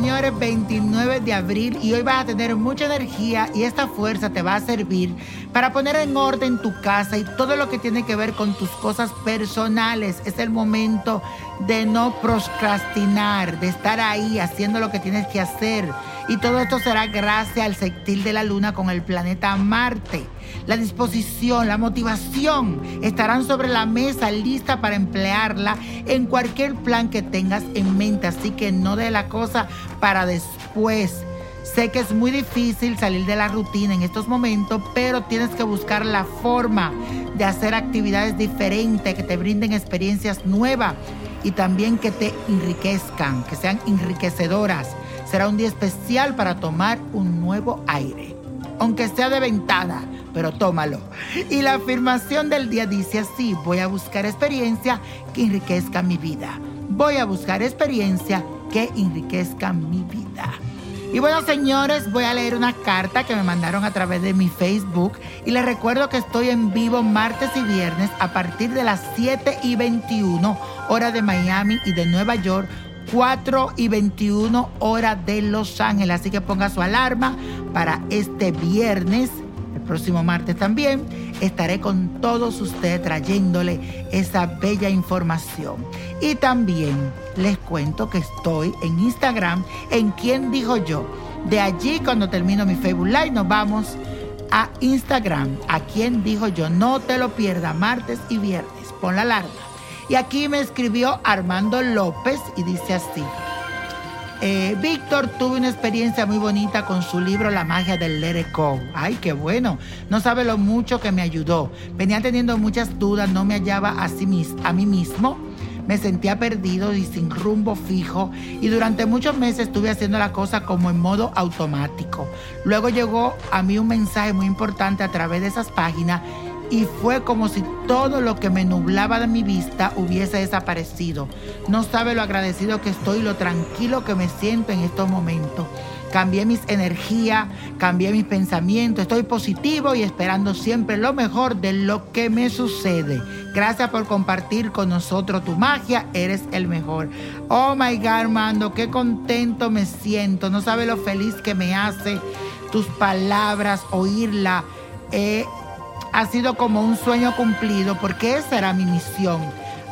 29 de abril y hoy vas a tener mucha energía y esta fuerza te va a servir para poner en orden tu casa y todo lo que tiene que ver con tus cosas personales. Es el momento de no procrastinar, de estar ahí haciendo lo que tienes que hacer. Y todo esto será gracias al sextil de la luna con el planeta Marte. La disposición, la motivación estarán sobre la mesa lista para emplearla en cualquier plan que tengas en mente. Así que no de la cosa para después. Sé que es muy difícil salir de la rutina en estos momentos, pero tienes que buscar la forma de hacer actividades diferentes que te brinden experiencias nuevas y también que te enriquezcan, que sean enriquecedoras. Será un día especial para tomar un nuevo aire, aunque sea de ventana, pero tómalo. Y la afirmación del día dice así, voy a buscar experiencia que enriquezca mi vida. Voy a buscar experiencia que enriquezca mi vida. Y bueno, señores, voy a leer una carta que me mandaron a través de mi Facebook. Y les recuerdo que estoy en vivo martes y viernes a partir de las 7 y 21 hora de Miami y de Nueva York. 4 y 21 hora de Los Ángeles. Así que ponga su alarma para este viernes el próximo martes también estaré con todos ustedes trayéndole esa bella información. Y también les cuento que estoy en Instagram en quien dijo yo. De allí cuando termino mi Facebook Live nos vamos a Instagram. A quien dijo yo. No te lo pierdas martes y viernes. Pon la alarma. Y aquí me escribió Armando López y dice así. Eh, Víctor tuvo una experiencia muy bonita con su libro La magia del Let. Ay, qué bueno. No sabe lo mucho que me ayudó. Venía teniendo muchas dudas, no me hallaba a, sí a mí mismo. Me sentía perdido y sin rumbo fijo y durante muchos meses estuve haciendo la cosa como en modo automático. Luego llegó a mí un mensaje muy importante a través de esas páginas y fue como si todo lo que me nublaba de mi vista hubiese desaparecido. No sabe lo agradecido que estoy, lo tranquilo que me siento en estos momentos. Cambié mis energías, cambié mis pensamientos, estoy positivo y esperando siempre lo mejor de lo que me sucede. Gracias por compartir con nosotros tu magia, eres el mejor. Oh my God, Armando, qué contento me siento. No sabe lo feliz que me hace tus palabras, oírla. Eh, ha sido como un sueño cumplido porque esa era mi misión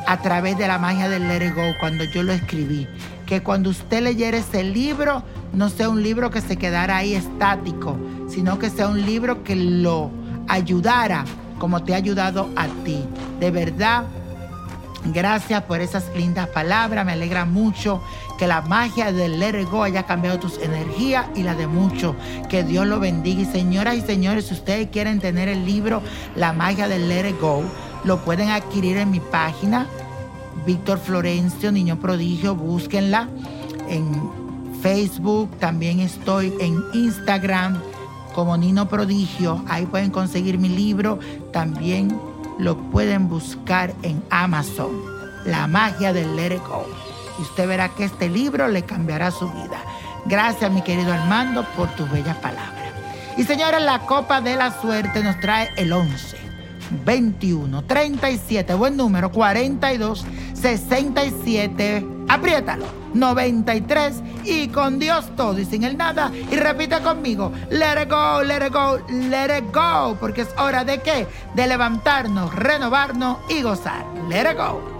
a través de la magia del Let It Go cuando yo lo escribí. Que cuando usted leyera ese libro, no sea un libro que se quedara ahí estático, sino que sea un libro que lo ayudara como te ha ayudado a ti. De verdad, Gracias por esas lindas palabras. Me alegra mucho que la magia del Let Go haya cambiado tus energías y la de muchos. Que Dios lo bendiga. Y señoras y señores, si ustedes quieren tener el libro La magia del Let Go, lo pueden adquirir en mi página. Víctor Florencio, Niño Prodigio, búsquenla en Facebook. También estoy en Instagram como Nino Prodigio. Ahí pueden conseguir mi libro. También lo pueden buscar en Amazon. La magia del Let It Go. Y usted verá que este libro le cambiará su vida. Gracias, mi querido Armando, por tus bellas palabras. Y señores, la copa de la suerte nos trae el 11, 21, 37, buen número, 42, 67, apriétalo. 93 y con Dios todo y sin el nada. Y repite conmigo, let it go, let it go, let it go, porque es hora de qué? De levantarnos, renovarnos y gozar. Let it go.